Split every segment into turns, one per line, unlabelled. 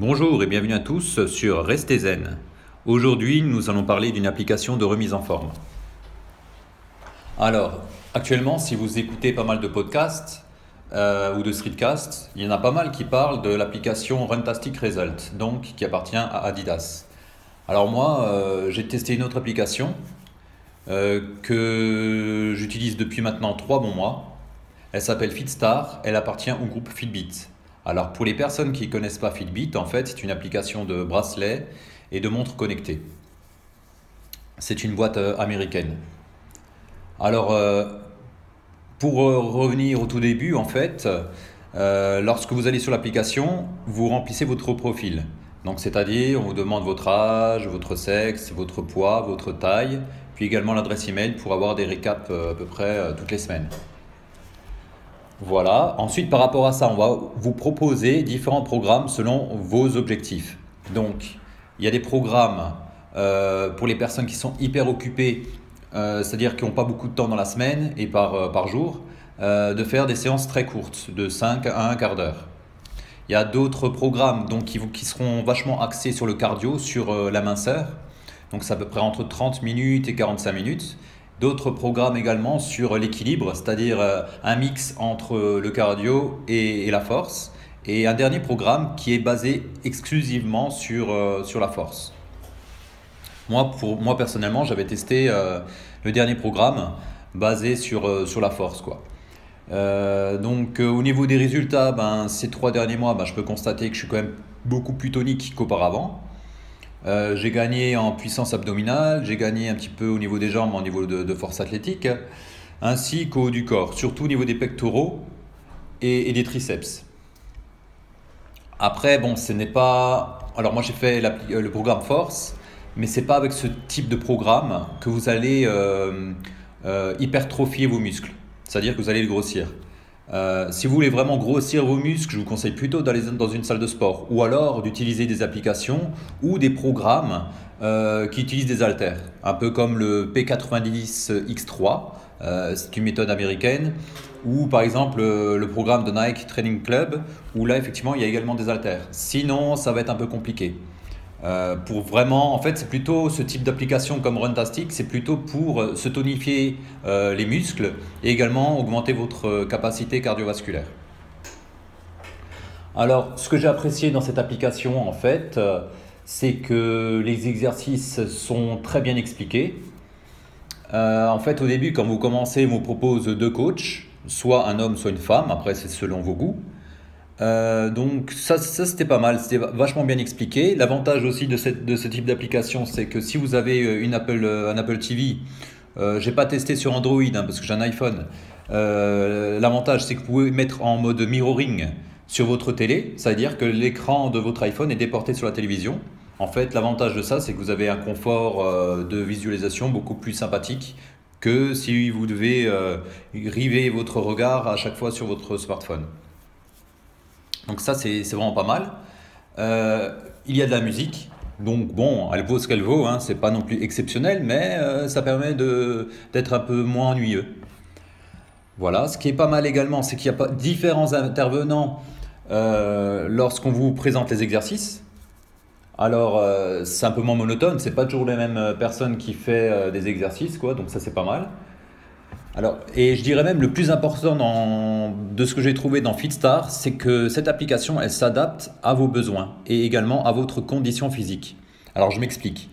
Bonjour et bienvenue à tous sur Restez Zen. Aujourd'hui, nous allons parler d'une application de remise en forme. Alors, actuellement, si vous écoutez pas mal de podcasts euh, ou de streetcasts, il y en a pas mal qui parlent de l'application Runtastic Result, donc qui appartient à Adidas. Alors moi, euh, j'ai testé une autre application euh, que j'utilise depuis maintenant trois bons mois. Elle s'appelle Fitstar, elle appartient au groupe Fitbit. Alors pour les personnes qui ne connaissent pas Fitbit, en fait, c'est une application de bracelet et de montres connectées. C'est une boîte euh, américaine. Alors pour revenir au tout début, en fait, lorsque vous allez sur l'application, vous remplissez votre profil. Donc, c'est-à-dire, on vous demande votre âge, votre sexe, votre poids, votre taille, puis également l'adresse email pour avoir des récaps euh, à peu près euh, toutes les semaines. Voilà. Ensuite, par rapport à ça, on va vous proposer différents programmes selon vos objectifs. Donc, il y a des programmes euh, pour les personnes qui sont hyper occupées, c'est-à-dire qui n'ont pas beaucoup de temps dans la semaine et par, par jour, de faire des séances très courtes, de 5 à 1 quart d'heure. Il y a d'autres programmes donc, qui, qui, seront vachement axés sur le cardio, sur euh, la minceur. Donc c'est à peu près entre 30 minutes et 45 minutes. D'autres programmes également sur l'équilibre, c'est-à-dire euh, un mix entre le cardio et, la force. Et un dernier programme qui est basé exclusivement sur, euh, sur la force. Moi, pour, moi personnellement, j'avais testé le dernier programme basé sur, sur la force. Quoi. Euh, donc euh, au niveau des résultats, ben, ces trois derniers mois, ben, je peux constater que je suis quand même beaucoup plus tonique qu'auparavant. Euh, j'ai gagné en puissance abdominale, j'ai gagné un petit peu au niveau des jambes, au niveau de, force athlétique, ainsi qu'au haut du corps, surtout au niveau des pectoraux et, des triceps. Après, bon, ce n'est pas. Alors moi j'ai fait le programme force, mais c'est pas avec ce type de programme que vous allez hypertrophier vos muscles c'est-à-dire que vous allez le grossir. Euh, si vous voulez vraiment grossir vos muscles, je vous conseille plutôt d'aller dans une salle de sport ou alors d'utiliser des applications ou des programmes euh, qui utilisent des haltères, un peu comme le P90X3, euh, c'est une méthode américaine, ou par exemple le programme de Nike Training Club, où là effectivement il y a également des haltères. Sinon, ça va être un peu compliqué. Euh, pour vraiment, en fait, c'est plutôt ce type d'application comme Runtastic, c'est plutôt pour euh, se tonifier euh, les muscles et également augmenter votre capacité cardiovasculaire. Alors, ce que j'ai apprécié dans cette application, en fait, c'est que les exercices sont très bien expliqués. en fait, au début, quand vous commencez, on vous propose deux coachs, soit un homme, soit une femme, après c'est selon vos goûts. Euh, donc ça, ça c'était pas mal, c'était vachement bien expliqué. L'avantage aussi de, ce type d'application, c'est que si vous avez euh, une Apple, euh, un Apple TV, euh, j'ai pas testé sur Android hein, parce que j'ai un iPhone. L'avantage, c'est que vous pouvez mettre en mode mirroring sur votre télé, c'est-à-dire que l'écran de votre iPhone est déporté sur la télévision. En fait, l'avantage de ça, c'est que vous avez un confort de visualisation beaucoup plus sympathique que si vous devez river votre regard à chaque fois sur votre smartphone. Donc ça, c'est vraiment pas mal. Euh, il y a de la musique. Donc bon, elle vaut ce qu'elle vaut, hein, c'est pas non plus exceptionnel, mais euh, ça permet d'être un peu moins ennuyeux. Voilà, ce qui est pas mal également, c'est qu'il y a pas différents intervenants euh, lorsqu'on vous présente les exercices. Alors c'est un peu moins monotone, c'est pas toujours les mêmes personnes qui font des exercices, quoi, donc ça c'est pas mal. Alors, et je dirais même le plus important de ce que j'ai trouvé dans Fitstar, c'est que cette application, elle s'adapte à vos besoins et également à votre condition physique. Alors, je m'explique.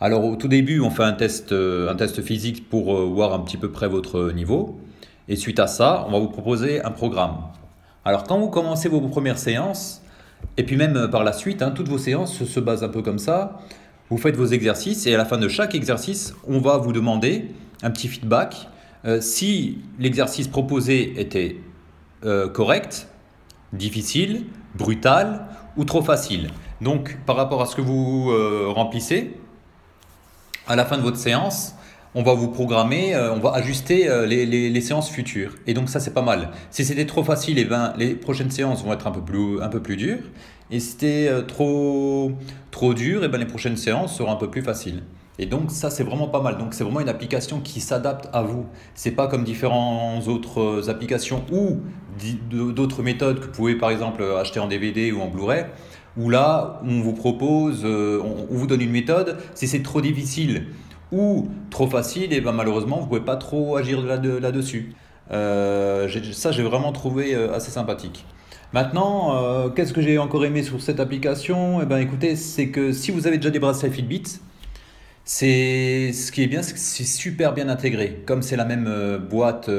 Alors, au tout début, on fait un test, euh, un test physique pour euh, voir un petit peu près votre niveau. Et suite à ça, on va vous proposer un programme. Alors, quand vous commencez vos premières séances, et puis même euh, par la suite, hein, toutes vos séances se basent un peu comme ça. Vous faites vos exercices et à la fin de chaque exercice, on va vous demander un petit feedback euh, si l'exercice proposé était euh, correct, difficile, brutal ou trop facile. Donc par rapport à ce que vous euh, remplissez, à la fin de votre séance, on va vous programmer, on va ajuster les, séances futures. Et donc ça c'est pas mal. Si c'était trop facile, eh ben, les prochaines séances vont être un peu plus, un peu plus dures. Et si c'était trop, trop dur, eh ben, les prochaines séances seront un peu plus faciles. Et donc ça c'est vraiment pas mal. Donc c'est vraiment une application qui s'adapte à vous. C'est pas comme différentes autres applications ou d'autres méthodes que vous pouvez par exemple acheter en DVD ou en Blu-ray Où là, on vous propose, euh, on, vous donne une méthode. Si c'est trop difficile ou trop facile, et ben malheureusement, vous ne pouvez pas trop agir là-dessus. Euh, ça, j'ai vraiment trouvé euh, assez sympathique. Maintenant, qu'est-ce que j'ai encore aimé sur cette application? Eh ben, écoutez, c'est que si vous avez déjà des bracelets Fitbit, c'est ce qui est bien, c'est super bien intégré. Comme c'est la même boîte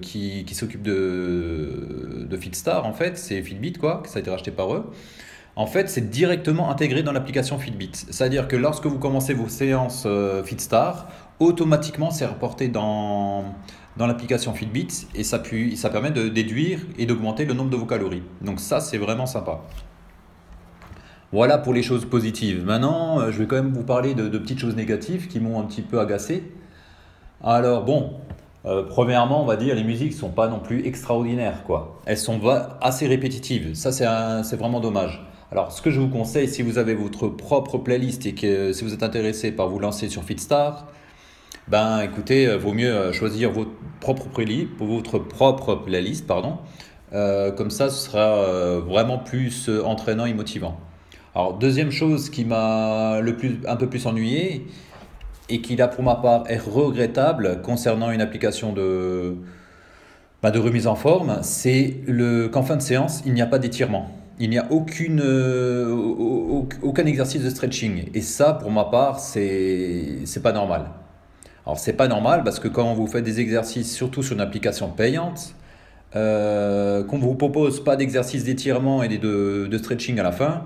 qui, qui s'occupe de, de Fitstar, en fait, c'est Fitbit, quoi, ça a été racheté par eux en fait, c'est directement intégré dans l'application Fitbit. C'est-à-dire que lorsque vous commencez vos séances euh, FitStar, automatiquement, c'est reporté dans, dans l'application Fitbit et ça, ça permet de déduire et d'augmenter le nombre de vos calories. Donc ça, c'est vraiment sympa. Voilà pour les choses positives. Maintenant, euh, je vais quand même vous parler de, petites choses négatives qui m'ont un petit peu agacé. Alors bon, euh, premièrement, on va dire les musiques sont pas non plus extraordinaires quoi. Elles sont assez répétitives. Ça c'est vraiment dommage. Alors, ce que je vous conseille, si vous avez votre propre playlist et que si vous êtes intéressé par vous lancer sur Fitstar, ben écoutez, euh, vaut mieux euh, choisir votre propre playlist, votre propre playlist, pardon. Euh, comme ça, ce sera vraiment plus entraînant et motivant. Alors, deuxième chose qui m'a un peu plus ennuyé et qui là pour ma part est regrettable concernant une application de, ben, de remise en forme, c'est qu'en fin de séance, il n'y a pas d'étirement il n'y a aucune, euh, aucun exercice de stretching. Et ça, pour ma part, c'est n'est pas normal. Alors, c'est pas normal parce que quand vous faites des exercices, surtout sur une application payante, euh, qu'on ne vous propose pas d'exercice d'étirement et de, de, stretching à la fin,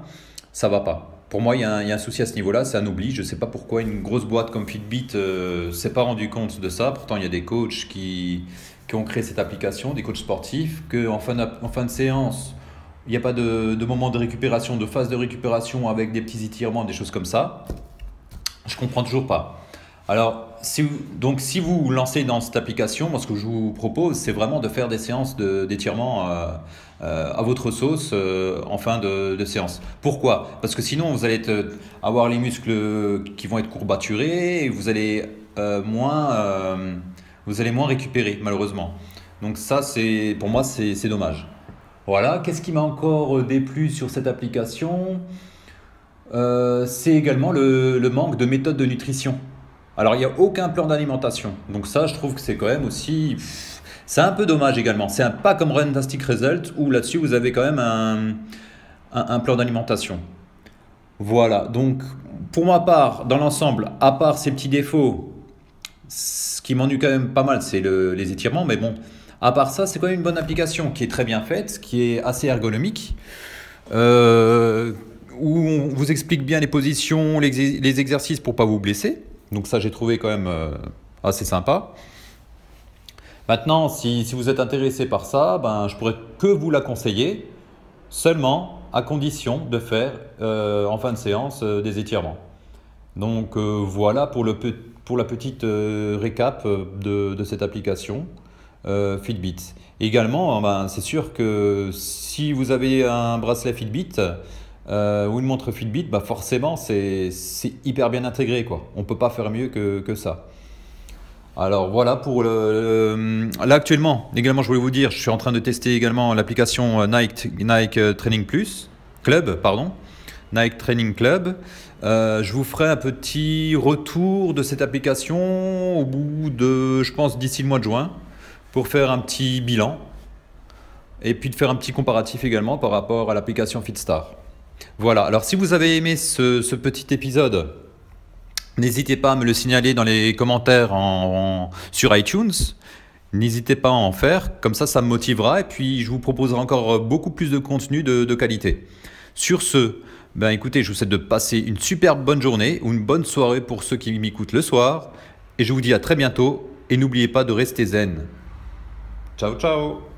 ça va pas. Pour moi, il y, a un, souci à ce niveau-là, c'est un oubli. Je ne sais pas pourquoi une grosse boîte comme Fitbit ne euh, s'est pas rendu compte de ça. Pourtant, il y a des coachs qui, ont créé cette application, des coachs sportifs, qu'en fin, en fin de séance, il n'y a pas de, moment de récupération, de phase de récupération avec des petits étirements, des choses comme ça. Je comprends toujours pas. Alors, si vous, donc si vous lancez dans cette application, moi ce que je vous propose, c'est vraiment de faire des séances d'étirement euh, euh, à votre sauce euh, en fin de, séance. Pourquoi? Parce que sinon, vous allez avoir les muscles qui vont être courbaturés et vous allez moins, vous allez moins récupérer malheureusement. Donc ça, pour moi, c'est dommage. Voilà, qu'est-ce qui m'a encore déplu sur cette application? C'est également le, manque de méthode de nutrition. Alors, il n'y a aucun plan d'alimentation. Donc ça, je trouve que c'est quand même aussi... C'est un peu dommage également. C'est pas comme Fantastic Result où là-dessus, vous avez quand même un, plan d'alimentation. Voilà, donc pour ma part, dans l'ensemble, à part ces petits défauts, ce qui m'ennuie quand même pas mal, c'est le, les étirements, mais bon, à part ça, c'est quand même une bonne application qui est très bien faite, qui est assez ergonomique, euh, où on vous explique bien les positions, les, exercices pour pas vous blesser. Donc ça, j'ai trouvé quand même euh, assez sympa. Maintenant, si, vous êtes intéressé par ça, ben, je pourrais que vous la conseiller, seulement à condition de faire euh, en fin de séance des étirements. Donc voilà pour, le, pour la petite récap de cette application. Euh, Fitbit. Également, hein, ben, c'est sûr que si vous avez un bracelet Fitbit euh, ou une montre Fitbit, bah forcément c'est hyper bien intégré. Quoi. On ne peut pas faire mieux que, que ça. Alors voilà pour le, là actuellement également je voulais vous dire je suis en train de tester également l'application euh, Nike Nike Training Plus Club pardon Nike Training Club je vous ferai un petit retour de cette application au bout de je pense d'ici le mois de juin pour faire un petit bilan et puis de faire un petit comparatif également par rapport à l'application Fitstar. Voilà, alors si vous avez aimé ce, petit épisode, n'hésitez pas à me le signaler dans les commentaires sur iTunes. N'hésitez pas à en faire, comme ça ça me motivera et puis je vous proposerai encore beaucoup plus de contenu de, de qualité. Sur ce, ben écoutez, je vous souhaite de passer une superbe bonne journée ou une bonne soirée pour ceux qui m'écoutent le soir et je vous dis à très bientôt et n'oubliez pas de rester zen. Ciao ciao